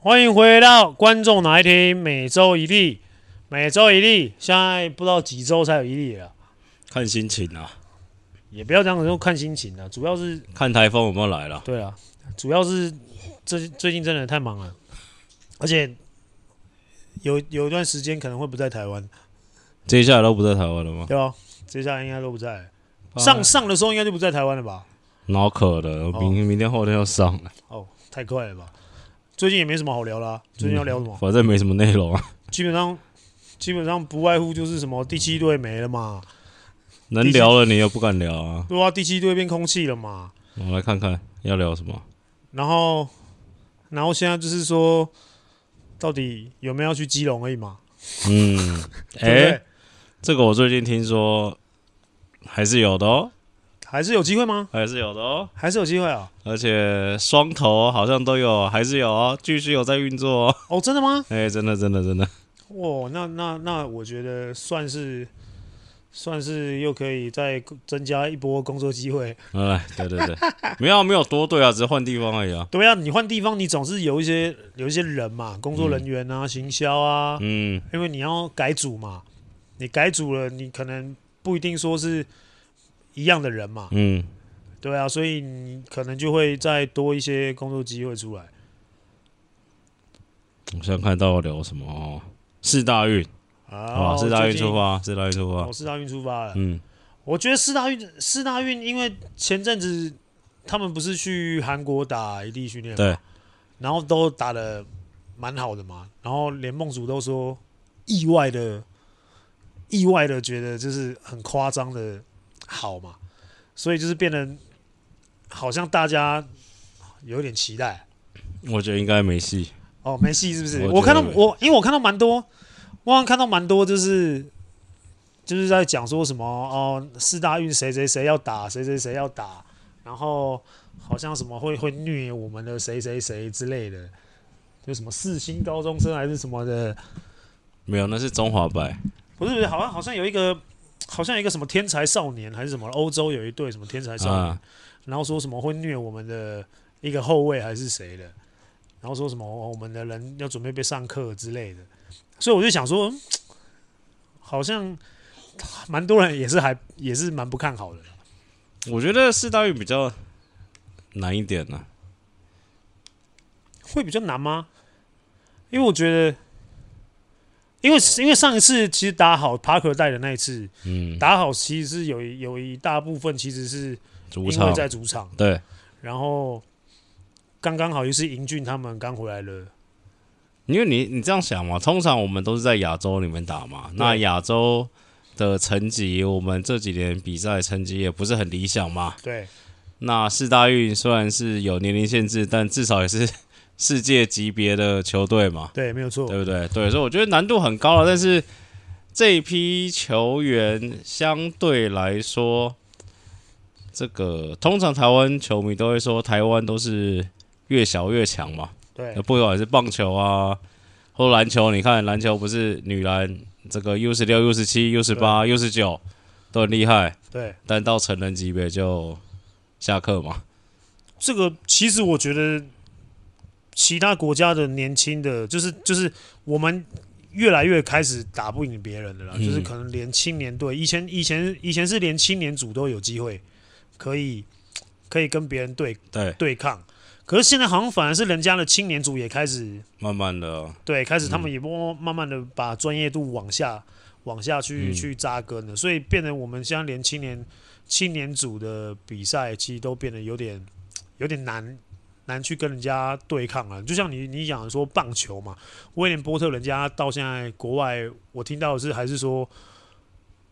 欢迎回到观众哪爱听，每周一例，每周一例，现在不知道几周才有一例了，看心情啊，也不要这样子说看心情啊，主要是看台风有没有来了。对啊，主要是最最近真的太忙了，而且有有一段时间可能会不在台湾，接下来都不在台湾了吗？对啊，接下来应该都不在，上上的时候应该就不在台湾了吧？脑渴了，明明天后天要上。了，哦，太快了吧？最近也没什么好聊啦、啊。最近要聊什么？反正没什么内容啊。基本上，基本上不外乎就是什么第七队没了嘛。能聊了你又不敢聊啊？对啊，第七队变空气了嘛。我们来看看要聊什么。然后，然后现在就是说，到底有没有要去基隆而已嘛？嗯，哎、欸，这个我最近听说还是有的哦。还是有机会吗？还是有的哦，还是有机会啊！而且双头好像都有，还是有哦，继续有在运作哦。哦，真的吗？哎、欸，真的，真的，真的。哦，那那那，我觉得算是算是又可以再增加一波工作机会。哎，对对对，没有没有多对啊，只是换地方而已啊。对啊，你换地方，你总是有一些有一些人嘛，工作人员啊，嗯、行销啊，嗯，因为你要改组嘛，你改组了，你可能不一定说是。一样的人嘛，嗯，对啊，所以你可能就会再多一些工作机会出来。我现在看到要聊什么哦？四大运啊，四大运出发，四大运出发，哦，四大运出发了。嗯，我觉得四大运，四大运，因为前阵子他们不是去韩国打异地训练嘛，对，然后都打的蛮好的嘛，然后连梦主都说意外的，意外的觉得就是很夸张的。好嘛，所以就是变得好像大家有点期待。我觉得应该没戏。哦，没戏是不是？我，我看到我，因为我看到蛮多，我好像看到蛮多，就是就是在讲说什么哦，四大运谁谁谁要打，谁谁谁要打，然后好像什么会会虐我们的谁谁谁之类的，就什么四星高中生还是什么的。没有，那是中华白。不是，好像好像有一个。好像一个什么天才少年还是什么，欧洲有一队什么天才少年，啊、然后说什么会虐我们的一个后卫还是谁的，然后说什么我们的人要准备被上课之类的，所以我就想说，好像蛮多人也是还也是蛮不看好的。我觉得四大运比较难一点呢、啊，会比较难吗？因为我觉得。因为因为上一次其实打好帕克带的那一次，嗯，打好其实是有有一大部分其实是因为在主场，对，然后刚刚好又是英俊他们刚回来了，因为你你这样想嘛，通常我们都是在亚洲里面打嘛，那亚洲的成绩，我们这几年比赛成绩也不是很理想嘛，对，那四大运虽然是有年龄限制，但至少也是。世界级别的球队嘛，对，没有错，对不对？对，所以我觉得难度很高了。但是这一批球员相对来说，这个通常台湾球迷都会说，台湾都是越小越强嘛。对，不管是棒球啊，或篮球，你看篮球不是女篮这个 U 十六、U 十七、U 十八、U 十九都很厉害。对，但到成人级别就下课嘛。这个其实我觉得。其他国家的年轻的，就是就是我们越来越开始打不赢别人的了，嗯、就是可能连青年队，以前以前以前是连青年组都有机会可以可以跟别人对对。对抗，可是现在好像反而是人家的青年组也开始慢慢的对，开始他们也慢慢慢的把专业度往下往下去、嗯、去扎根了，所以变得我们现在连青年青年组的比赛其实都变得有点有点难。难去跟人家对抗啊，就像你你讲说棒球嘛，威廉波特人家到现在国外，我听到的是还是说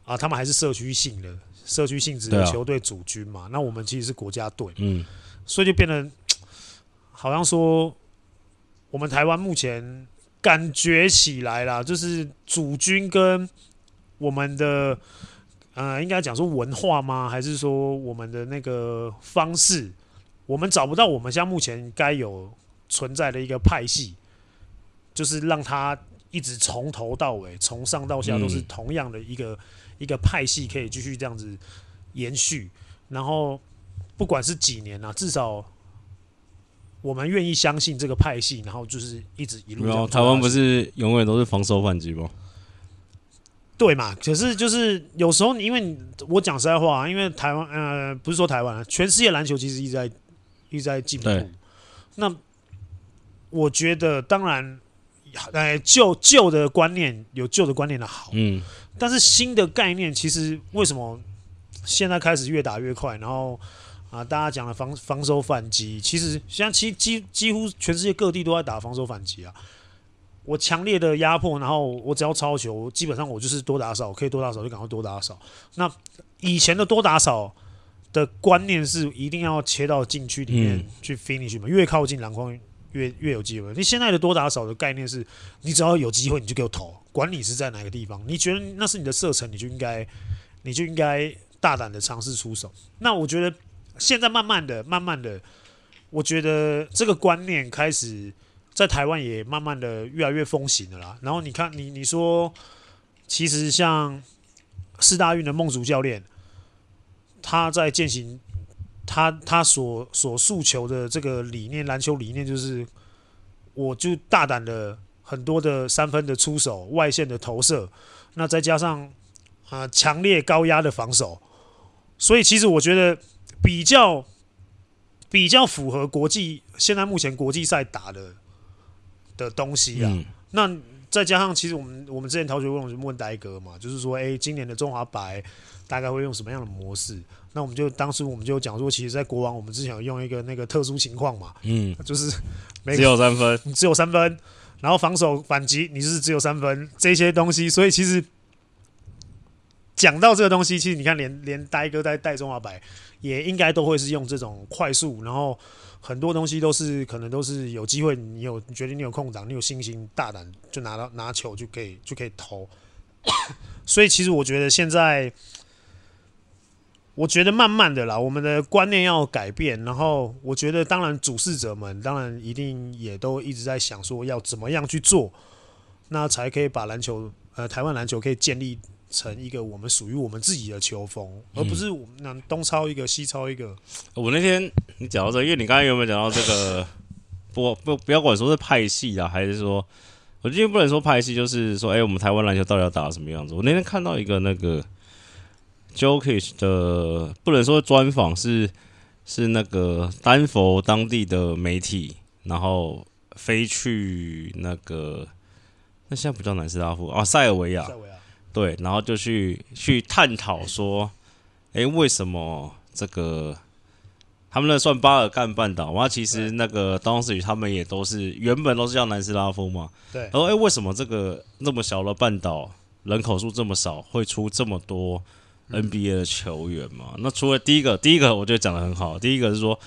啊，他们还是社区性的社区性质的球队主军嘛，那我们其实是国家队，嗯，所以就变得 好像说我们台湾目前感觉起来啦，就是主军跟我们的呃，应该讲说文化吗？还是说我们的那个方式？我们找不到我们现在目前该有存在的一个派系，就是让他一直从头到尾，从上到下都是同样的一个、嗯、一个派系，可以继续这样子延续。然后不管是几年啊，至少我们愿意相信这个派系，然后就是一直一路。没有，台湾不是永远都是防守反击吗？对嘛？可是就是有时候，因为我讲实在话，因为台湾呃，不是说台湾，全世界篮球其实一直在一直在进步。那我觉得，当然，呃，旧旧的观念有旧的观念的好，嗯，但是新的概念其实为什么现在开始越打越快？然后啊，大家讲的防防守反击，其实现在其几几乎全世界各地都在打防守反击啊。我强烈的压迫，然后我只要超球，基本上我就是多打少，可以多打少就赶快多打少。那以前的多打少的观念是一定要切到禁区里面去 finish 嘛，越靠近篮筐越越有机会。你现在的多打少的概念是，你只要有机会你就给我投，管你是在哪个地方，你觉得那是你的射程，你就应该你就应该大胆的尝试出手。那我觉得现在慢慢的、慢慢的，我觉得这个观念开始。在台湾也慢慢的越来越风行了啦。然后你看，你你说，其实像四大运的孟竹教练，他在践行他他所所诉求的这个理念，篮球理念就是，我就大胆的很多的三分的出手，外线的投射，那再加上啊强烈高压的防守，所以其实我觉得比较比较符合国际现在目前国际赛打的。的东西啊，嗯、那再加上其实我们我们之前逃学问就问呆哥嘛，就是说，哎、欸，今年的中华白大概会用什么样的模式？那我们就当时我们就讲说，其实，在国王我们之前有用一个那个特殊情况嘛，嗯，就是只有三分，只有三分，然后防守反击你就是只有三分这些东西，所以其实讲到这个东西，其实你看连连呆哥在带中华白也应该都会是用这种快速，然后。很多东西都是可能都是有机会，你有你觉得你有空档，你有信心，大胆就拿到拿球就可以就可以投。所以其实我觉得现在，我觉得慢慢的啦，我们的观念要改变。然后我觉得，当然主事者们当然一定也都一直在想说要怎么样去做，那才可以把篮球呃台湾篮球可以建立。成一个我们属于我们自己的球风，而不是我们那东抄一个西抄一个。我那天你讲到这个，因为你刚才有没有讲到这个？不不不要管说是派系啊，还是说，我今天不能说派系，就是说，哎、欸，我们台湾篮球到底要打什么样子？我那天看到一个那个 Jokic 的，不能说专访，是是那个丹佛当地的媒体，然后飞去那个那现在不叫南斯拉夫啊，塞尔维亚。对，然后就去去探讨说，哎，为什么这个他们那算巴尔干半岛嘛？其实那个当时他们也都是原本都是叫南斯拉夫嘛。对。然后，哎，为什么这个那么小的半岛人口数这么少，会出这么多 NBA 的球员嘛？嗯、那除了第一个，第一个我觉得讲的很好，第一个是说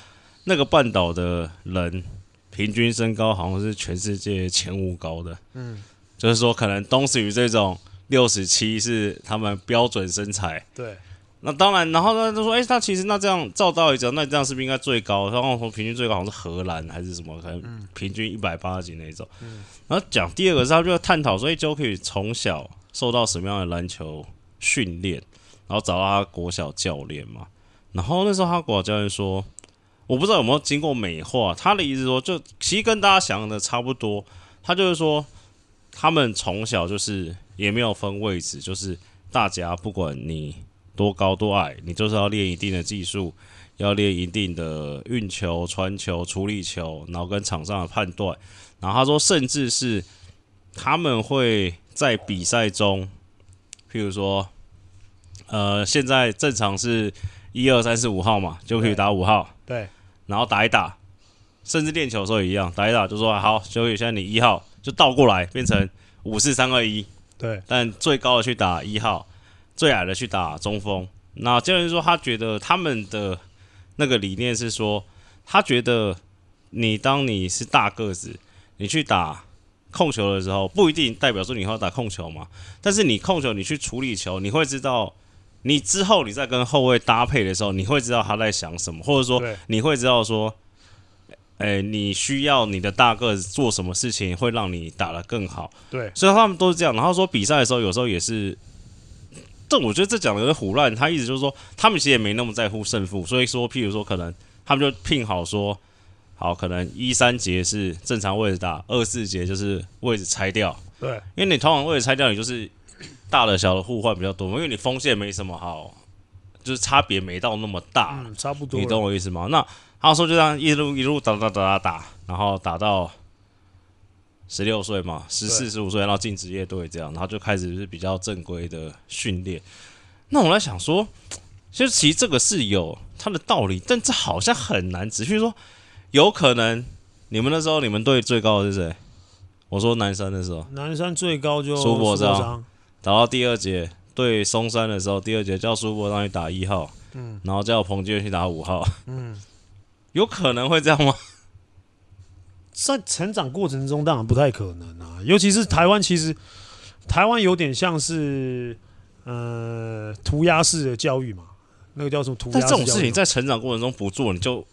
那个半岛的人平均身高好像是全世界前五高的。嗯。就是说，可能东石宇这种。六十七是他们标准身材，对。那当然，然后呢，就说，哎、欸，那其实那这样照道理讲，那这样是不是应该最高？然后说平均最高好像是荷兰还是什么？可能平均一百八十几那种。嗯、然后讲第二个是，他就要探讨说，哎，就可以从小受到什么样的篮球训练，然后找到他国小教练嘛。然后那时候他国小教练说，我不知道有没有经过美化，他的意思说，就其实跟大家想的差不多。他就是说，他们从小就是。也没有分位置，就是大家不管你多高多矮，你就是要练一定的技术，要练一定的运球、传球、处理球，然后跟场上的判断。然后他说，甚至是他们会在比赛中，譬如说，呃，现在正常是一二三四五号嘛，就可以打五号，对，对，然后打一打，甚至练球的时候也一样，打一打就说好，就可以现在你一号就倒过来变成五四三二一。对，但最高的去打一号，最矮的去打中锋。那教练说，他觉得他们的那个理念是说，他觉得你当你是大个子，你去打控球的时候，不一定代表说你要打控球嘛。但是你控球，你去处理球，你会知道，你之后你在跟后卫搭配的时候，你会知道他在想什么，或者说你会知道说。哎、欸，你需要你的大个子做什么事情会让你打得更好？对，所以他们都是这样。然后说比赛的时候，有时候也是，这我觉得这讲的有点胡乱。他意思就是说，他们其实也没那么在乎胜负。所以说，譬如说，可能他们就拼好说，好，可能一三节是正常位置打，二四节就是位置拆掉。对，因为你通常位置拆掉，你就是大的小的互换比较多嘛，因为你锋线没什么好，就是差别没到那么大，嗯，差不多。你懂我意思吗？那他说就这样一路一路打打打打打，然后打到十六岁嘛，十四十五岁，然后进职业队这样，然后就开始是比较正规的训练。那我在想说，其实其实这个是有它的道理，但这好像很难。只是说，有可能你们那时候你们队最高的是谁？我说男生的时候，男生最高就苏博章，打到第二节对松山的时候，第二节叫苏博让你打一号，嗯，然后叫彭军去打五号，嗯，有可能会这样吗？在成长过程中，当然不太可能啊。尤其是台湾，其实台湾有点像是呃涂鸦式的教育嘛，那个叫什么涂鸦？但这种事情在成长过程中不做，你就。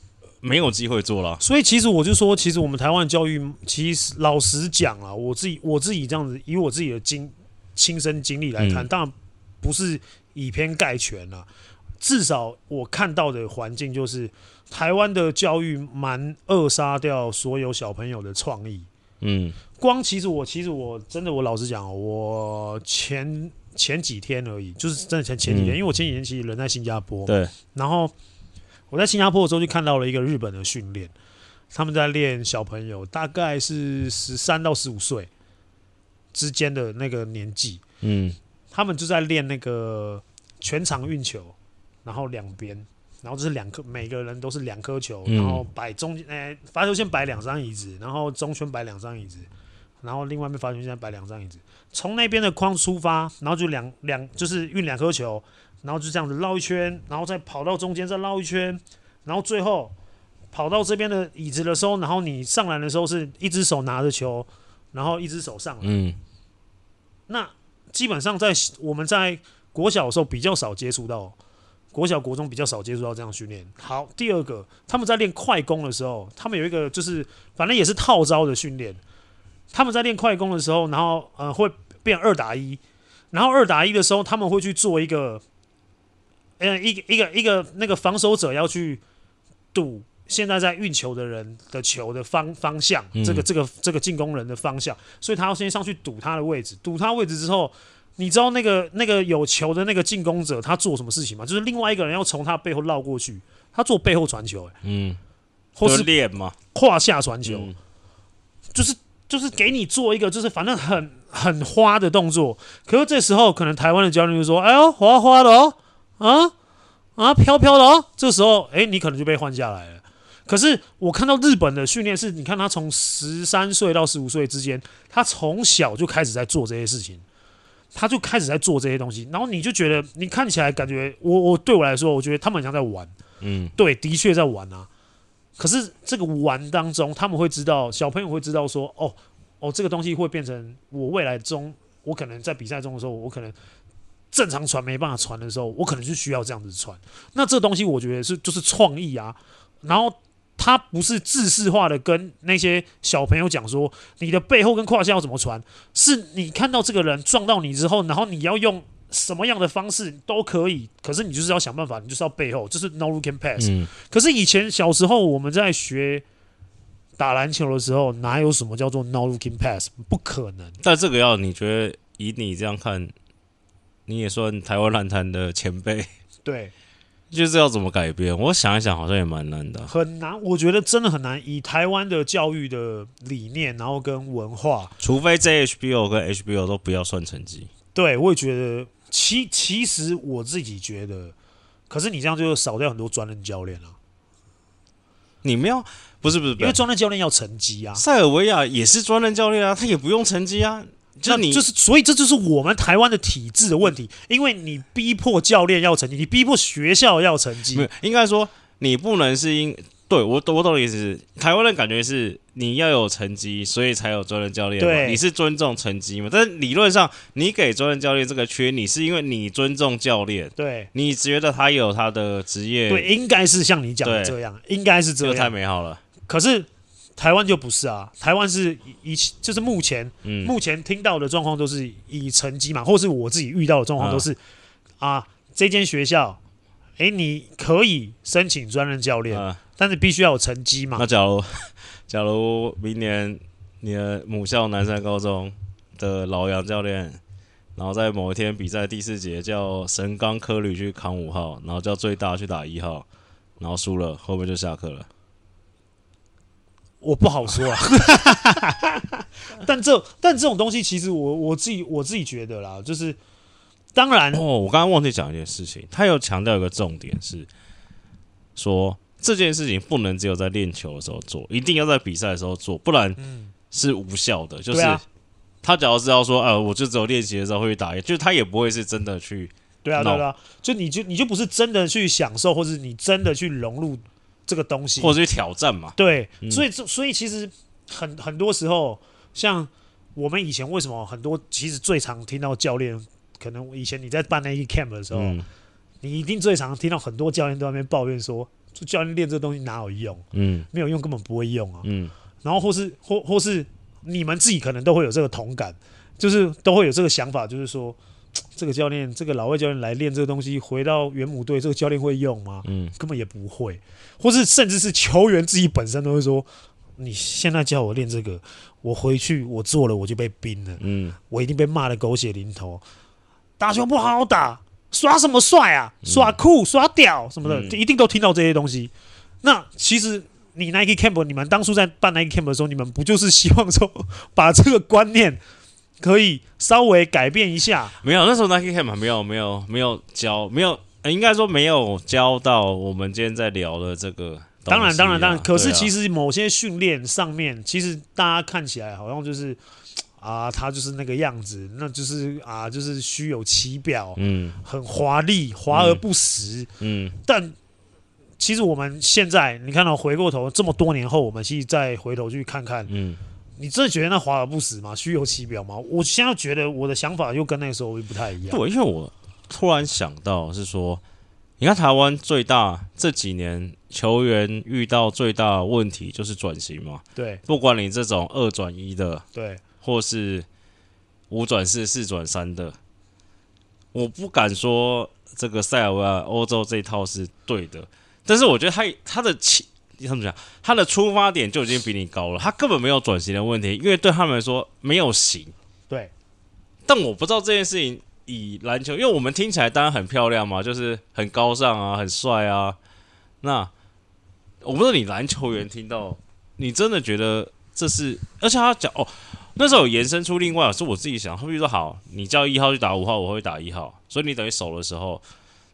没有机会做了，所以其实我就说，其实我们台湾教育，其实老实讲啊，我自己我自己这样子，以我自己的经亲身经历来看，嗯、当然不是以偏概全了。至少我看到的环境就是，台湾的教育蛮扼杀掉所有小朋友的创意。嗯，光其实我其实我真的我老实讲，我前前几天而已，就是真的前前几天，嗯、因为我前几天其实人在新加坡，对，然后。我在新加坡的时候就看到了一个日本的训练，他们在练小朋友，大概是十三到十五岁之间的那个年纪，嗯，他们就在练那个全场运球，然后两边，然后就是两颗，每个人都是两颗球，然后摆中间，诶，罚球线摆两张椅子，然后中圈摆两张椅子，然后另外一边罚球线摆两张椅子，从那边的框出发，然后就两两就是运两颗球。然后就这样子绕一圈，然后再跑到中间再绕一圈，然后最后跑到这边的椅子的时候，然后你上篮的时候是一只手拿着球，然后一只手上来。嗯。那基本上在我们在国小的时候比较少接触到，国小国中比较少接触到这样训练。好，第二个他们在练快攻的时候，他们有一个就是反正也是套招的训练。他们在练快攻的时候，然后呃会变二打一，然后二打一的时候他们会去做一个。嗯，一个一个一个那个防守者要去赌现在在运球的人的球的方方向，嗯、这个这个这个进攻人的方向，所以他要先上去堵他的位置，堵他位置之后，你知道那个那个有球的那个进攻者他做什么事情吗？就是另外一个人要从他背后绕过去，他做背后传球、欸，嗯，或是练嘛，胯下传球，嗯、就是就是给你做一个就是反正很很花的动作，可是这时候可能台湾的教练就说，哎呦，花花的哦。啊啊，飘飘的哦！这时候，哎，你可能就被换下来了。可是我看到日本的训练是，你看他从十三岁到十五岁之间，他从小就开始在做这些事情，他就开始在做这些东西。然后你就觉得，你看起来感觉，我我对我来说，我觉得他们很像在玩。嗯，对，的确在玩啊。可是这个玩当中，他们会知道，小朋友会知道说，哦哦，这个东西会变成我未来中，我可能在比赛中的时候，我可能。正常传没办法传的时候，我可能就需要这样子传。那这东西我觉得是就是创意啊。然后他不是制式化的跟那些小朋友讲说，你的背后跟胯下要怎么传，是你看到这个人撞到你之后，然后你要用什么样的方式都可以。可是你就是要想办法，你就是要背后，就是 no looking pass。嗯。可是以前小时候我们在学打篮球的时候，哪有什么叫做 no looking pass？不可能。但这个要你觉得以你这样看。你也算台湾篮坛的前辈，对，就是要怎么改变？我想一想，好像也蛮难的，很难。我觉得真的很难。以台湾的教育的理念，然后跟文化，除非 JHBO 跟 HBO 都不要算成绩。对，我也觉得。其其实我自己觉得，可是你这样就少掉很多专任教练了。你们要不是不是，因为专任教练要成绩啊。塞尔维亚也是专任教练啊，他也不用成绩啊。就你就是，所以这就是我们台湾的体制的问题，因为你逼迫教练要成绩，你逼迫学校要成绩。没有，应该说你不能是因对我我懂的意思是，台湾的感觉是你要有成绩，所以才有专任教练嘛。对，你是尊重成绩嘛？但是理论上，你给专任教练这个缺，你是因为你尊重教练，对，你觉得他有他的职业，对，应该是像你讲的这样，应该是这样，太美好了。可是。台湾就不是啊，台湾是以就是目前、嗯、目前听到的状况都是以成绩嘛，或是我自己遇到的状况都是啊，啊，这间学校，诶，你可以申请专任教练，啊、但是必须要有成绩嘛。那假如 假如明年你的母校南山高中的老杨教练，然后在某一天比赛第四节叫神冈科旅去扛五号，然后叫最大去打一号，然后输了，会不会就下课了？我不好说啊，但这但这种东西其实我我自己我自己觉得啦，就是当然哦，我刚刚忘记讲一件事情，他有强调一个重点是说这件事情不能只有在练球的时候做，一定要在比赛的时候做，不然是无效的。就是他只要知道说，呃，我就只有练习的时候会去打，就是他也不会是真的去对啊对啊，就你就你就不是真的去享受，或者你真的去融入。这个东西，或者去挑战嘛？对，嗯、所以所以其实很很多时候，像我们以前为什么很多，其实最常听到教练，可能以前你在办那一 camp 的时候，嗯、你一定最常听到很多教练都在那边抱怨说，教练练这东西哪有用？嗯，没有用，根本不会用啊。嗯，然后或是或或是你们自己可能都会有这个同感，就是都会有这个想法，就是说。这个教练，这个老外教练来练这个东西，回到原母队，这个教练会用吗？嗯，根本也不会，或是甚至是球员自己本身都会说：“你现在叫我练这个，我回去我做了我就被冰了，嗯，我一定被骂的狗血淋头。打球不好好打，耍什么帅啊？耍酷耍屌什么的，嗯、一定都听到这些东西。那其实你 Nike Camp，你们当初在办 Nike Camp 的时候，你们不就是希望说 把这个观念？可以稍微改变一下，没有那时候 Nike Camp 没有没有没有教，没有、欸、应该说没有教到我们今天在聊的这个、啊。当然当然当然，可是其实某些训练上面，其实大家看起来好像就是啊，他就是那个样子，那就是啊，就是虚有其表，嗯，很华丽，华而不实，嗯，但其实我们现在你看到回过头这么多年后，我们其实再回头去看看，嗯。你真的觉得那华而不实吗？虚有其表吗？我现在觉得我的想法又跟那个时候又不太一样。对，因为我突然想到是说，你看台湾最大这几年球员遇到最大的问题就是转型嘛。对，不管你这种二转一的，对，或是五转四、四转三的，我不敢说这个塞尔维亚欧洲这一套是对的，但是我觉得他他的起。你怎么讲？他的出发点就已经比你高了，他根本没有转型的问题，因为对他们来说没有型。对，但我不知道这件事情以篮球，因为我们听起来当然很漂亮嘛，就是很高尚啊，很帅啊。那我不知道你篮球员听到，你真的觉得这是？而且他讲哦，那时候有延伸出另外，是我自己想，他比如说好，你叫一号去打五号，我会打一号，所以你等于守的时候。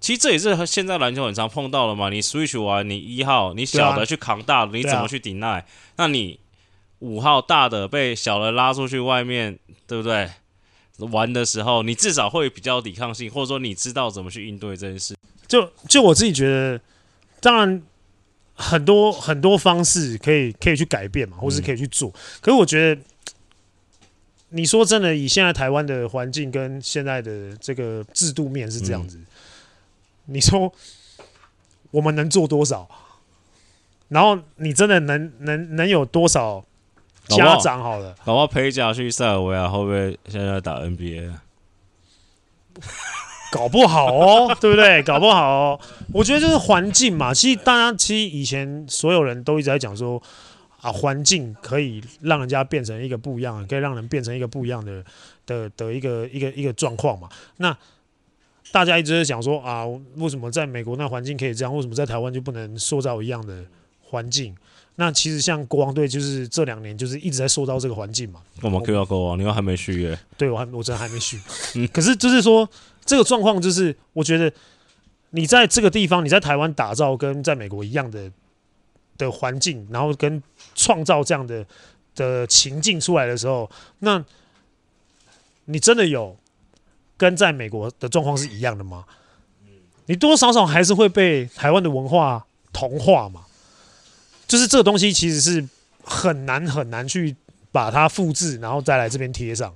其实这也是现在篮球很常碰到的嘛。你 switch 完，你一号你小的去扛大的，你怎么去 deny？那你五号大的被小的拉出去外面，对不对？玩的时候，你至少会比较抵抗性，或者说你知道怎么去应对这件事。就就我自己觉得，当然很多很多方式可以可以去改变嘛，或是可以去做。可是我觉得，你说真的，以现在台湾的环境跟现在的这个制度面是这样子。你说我们能做多少？然后你真的能能能有多少家长？好了，搞不好陪嫁去塞尔维亚，会不会现在，打 NBA？搞不好哦，对不对？搞不好哦。我觉得就是环境嘛。其实大家其实以前所有人都一直在讲说啊，环境可以让人家变成一个不一样的，可以让人变成一个不一样的的的一个一个一个状况嘛。那大家一直在讲说啊，为什么在美国那环境可以这样？为什么在台湾就不能塑造一样的环境？那其实像国王队就是这两年就是一直在塑造这个环境嘛。我们 Q 到国王，你又还没续约？对，我还我真的还没续。嗯，可是就是说这个状况就是，我觉得你在这个地方，你在台湾打造跟在美国一样的的环境，然后跟创造这样的的情境出来的时候，那你真的有？跟在美国的状况是一样的吗？你多多少少还是会被台湾的文化同化嘛。就是这个东西其实是很难很难去把它复制，然后再来这边贴上。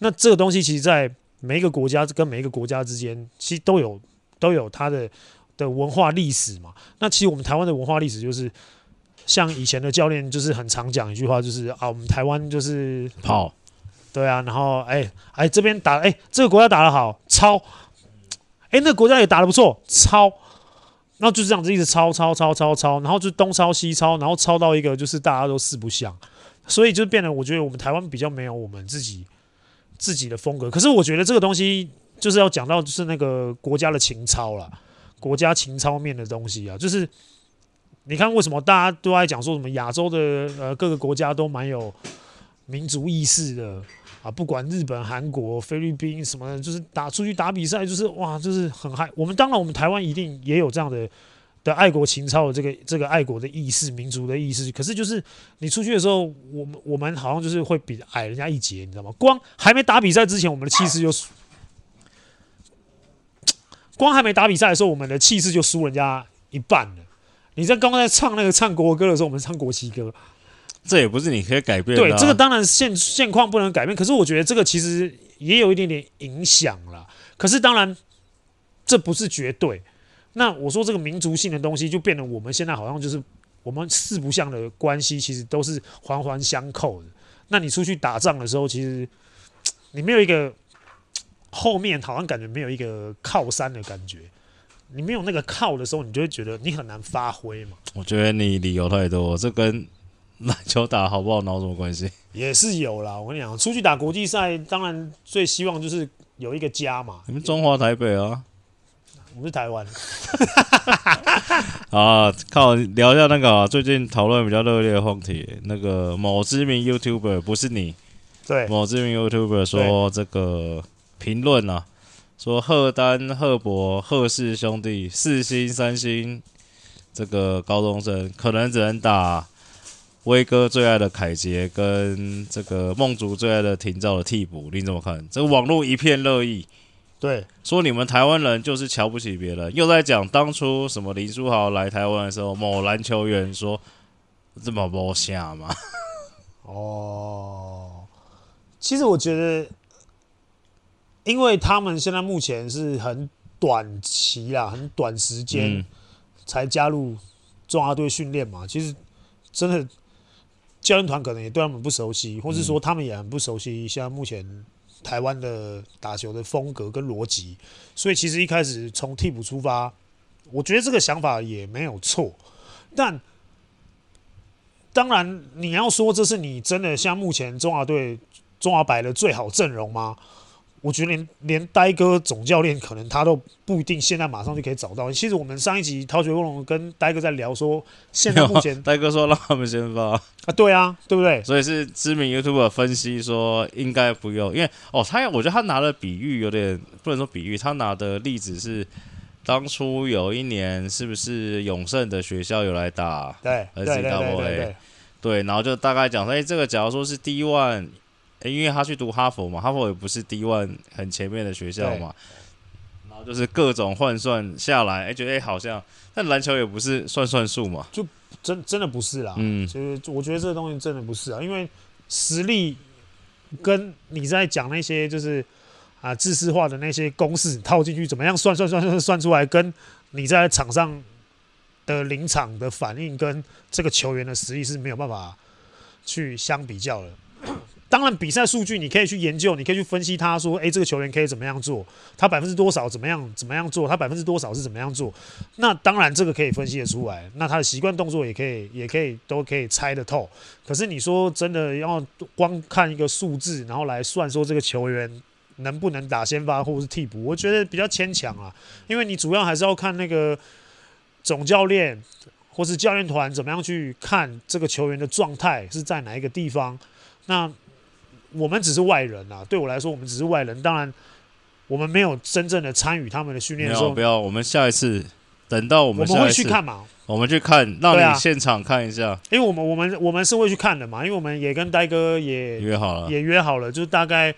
那这个东西其实，在每一个国家跟每一个国家之间，其实都有都有它的的文化历史嘛。那其实我们台湾的文化历史就是，像以前的教练就是很常讲一句话，就是啊，我们台湾就是跑。对啊，然后哎哎这边打哎这个国家打得好，超，哎那个国家也打得不错，超，然后就这样子一直超超超超超，然后就东超西超，然后超到一个就是大家都四不像，所以就变得我觉得我们台湾比较没有我们自己自己的风格。可是我觉得这个东西就是要讲到就是那个国家的情操啦，国家情操面的东西啊，就是你看为什么大家都爱讲说什么亚洲的呃各个国家都蛮有民族意识的啊，不管日本、韩国、菲律宾什么的，就是打出去打比赛就是哇，就是很嗨。我们当然我们台湾一定也有这样的的爱国情操的这个这个爱国的意识、民族的意识。可是就是你出去的时候，我们我们好像就是会比矮人家一截，你知道吗？光还没打比赛之前，我们的气势就输。光还没打比赛的时候，我们的气势就输人家一半了。你在刚刚在唱那个唱国歌的时候，我们唱国旗歌，这也不是你可以改变的啊。对，这个当然现现况不能改变，可是我觉得这个其实也有一点点影响啦。可是当然这不是绝对。那我说这个民族性的东西，就变得我们现在好像就是我们四不像的关系，其实都是环环相扣的。那你出去打仗的时候，其实你没有一个。后面好像感觉没有一个靠山的感觉，你没有那个靠的时候，你就会觉得你很难发挥嘛。我觉得你理由太多，这跟 篮球打好不好哪有什么关系？也是有啦，我跟你讲，出去打国际赛，当然最希望就是有一个家嘛。你们中华台北啊，我们是台湾。啊，靠，聊一下那个、啊、最近讨论比较热烈的话题，那个某知名 YouTuber 不是你，对，某知名 YouTuber 说这个。评论啊，说贺丹、贺博、贺氏兄弟四星、三星，这个高中生可能只能打威哥最爱的凯杰跟这个梦竹最爱的廷照的替补，你怎么看？这个网络一片热议，对，说你们台湾人就是瞧不起别人，又在讲当初什么林书豪来台湾的时候，某篮球员说这么不像吗？哦，其实我觉得。因为他们现在目前是很短期啦，很短时间才加入中华队训练嘛。其实真的教练团可能也对他们不熟悉，或是说他们也很不熟悉现在目前台湾的打球的风格跟逻辑。所以其实一开始从替补出发，我觉得这个想法也没有错。但当然你要说这是你真的像目前中华队中华白的最好阵容吗？我觉得连连呆哥总教练可能他都不一定现在马上就可以找到。其实我们上一集《逃学威龙》跟呆哥在聊说，现在目前呆哥说让他们先发啊，对啊，对不对？所以是知名 YouTuber 分析说应该不用，因为哦，他我觉得他拿的比喻有点不能说比喻，他拿的例子是当初有一年是不是永盛的学校有来打对对对对对对，然后就大概讲说，哎，这个假如说是 D1。因为他去读哈佛嘛，哈佛也不是 D1 很前面的学校嘛，然后就是各种换算下来，哎，觉得哎好像，但篮球也不是算算数嘛，就真真的不是啦。嗯，其实我觉得这个东西真的不是啊，因为实力跟你在讲那些就是啊知识化的那些公式套进去，怎么样算算算算算出来，跟你在场上的临场的反应跟这个球员的实力是没有办法去相比较的。当然，比赛数据你可以去研究，你可以去分析。他说：“诶，这个球员可以怎么样做？他百分之多少怎么样怎么样做？他百分之多少是怎么样做？”那当然，这个可以分析得出来。那他的习惯动作也可以，也可以都可以猜得透。可是你说真的要光看一个数字，然后来算说这个球员能不能打先发或者是替补，我觉得比较牵强啊。因为你主要还是要看那个总教练或是教练团怎么样去看这个球员的状态是在哪一个地方。那我们只是外人啊，对我来说，我们只是外人。当然，我们没有真正的参与他们的训练的时候。不要，我们下一次等到我们我们会去看嘛？我们去看，让你现场看一下。啊、因为我们我们我们是会去看的嘛，因为我们也跟呆哥也约好了，也约好了，就是大概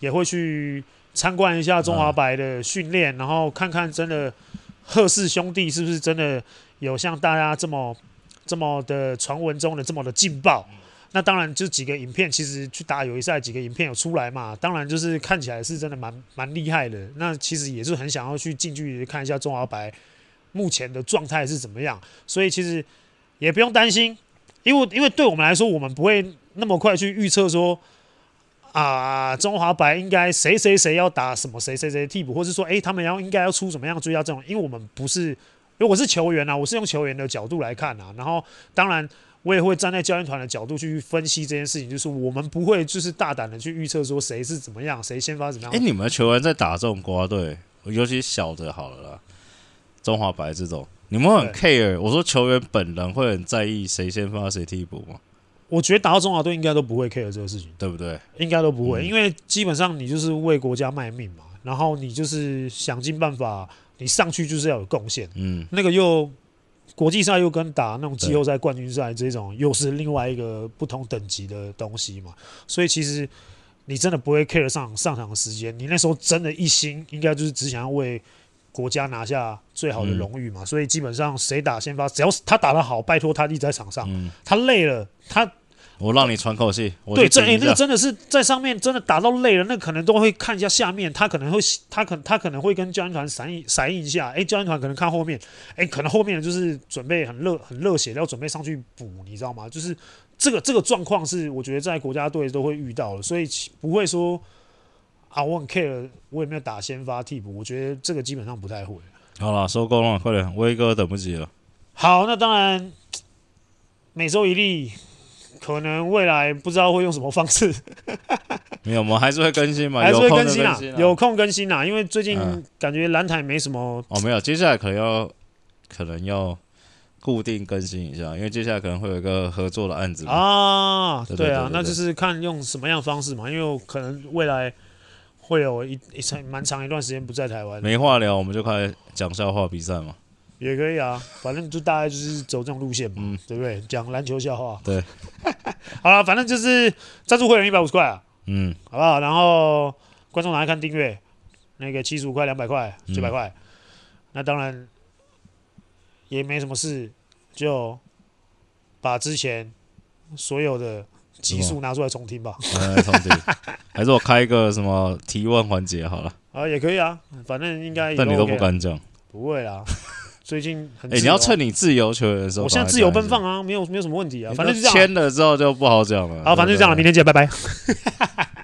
也会去参观一下中华白的训练，嗯、然后看看真的贺氏兄弟是不是真的有像大家这么这么的传闻中的这么的劲爆。那当然，就几个影片，其实去打友谊赛几个影片有出来嘛。当然，就是看起来是真的蛮蛮厉害的。那其实也是很想要去近距离看一下中华白目前的状态是怎么样。所以其实也不用担心，因为因为对我们来说，我们不会那么快去预测说啊，中华白应该谁谁谁要打什么谁谁谁替补，或是说诶他们要应该要出什么样的最佳阵容，因为我们不是因为我是球员啊，我是用球员的角度来看啊，然后当然我也会站在教练团的角度去分析这件事情，就是我们不会就是大胆的去预测说谁是怎么样，谁先发怎么样。哎，你们球员在打这种国家队，尤其小的好了啦，中华白这种，你们很 care？我说球员本人会很在意谁先发谁替补吗？我觉得打到中华队应该都不会 care 这个事情，对不对？应该都不会，嗯、因为基本上你就是为国家卖命嘛，然后你就是想尽办法，你上去就是要有贡献。嗯，那个又国际赛又跟打那种季后赛、冠军赛这种又是另外一个不同等级的东西嘛，所以其实你真的不会 care 上上场的时间，你那时候真的一心应该就是只想要为国家拿下最好的荣誉嘛，嗯、所以基本上谁打先发，只要他打得好，拜托他一直在场上，嗯、他累了他。我让你喘口气。对，这诶、欸，那个真的是在上面真的打到累了，那可能都会看一下下面，他可能会他可他可能会跟教练团闪一闪一下，诶、欸，教练团可能看后面，诶、欸，可能后面就是准备很热很热血，要准备上去补，你知道吗？就是这个这个状况是我觉得在国家队都会遇到的，所以不会说啊，我很 care，我有没有打先发替补，我觉得这个基本上不太会。好了，收工了，快点，威哥等不及了。好，那当然每周一例。可能未来不知道会用什么方式，没有，我们还是会更新嘛，还是会更新啊，有空更新啊，因为最近感觉蓝台没什么、嗯、哦，没有，接下来可能要可能要固定更新一下，因为接下来可能会有一个合作的案子啊，对啊，那就是看用什么样的方式嘛，因为可能未来会有一一长蛮长一段时间不在台湾，没话聊，我们就开始讲笑话比赛嘛。也可以啊，反正就大概就是走这种路线嘛，嗯、对不对？讲篮球笑话。对，好了，反正就是赞助会员一百五十块啊，嗯，好不好？然后观众拿来看订阅，那个七十五块、两百块、九百块，那当然也没什么事，就把之前所有的集数拿出来重听吧。来重听，还是我开一个什么提问环节好了？啊，也可以啊，反正应该。但你都不敢讲？不会啦。最近很，哎，你要趁你自由球员的时候，我现在自由奔放啊，没有没有什么问题啊，反正就这样。签了之后就不好讲了。好，反正就这样了，明天见，拜拜。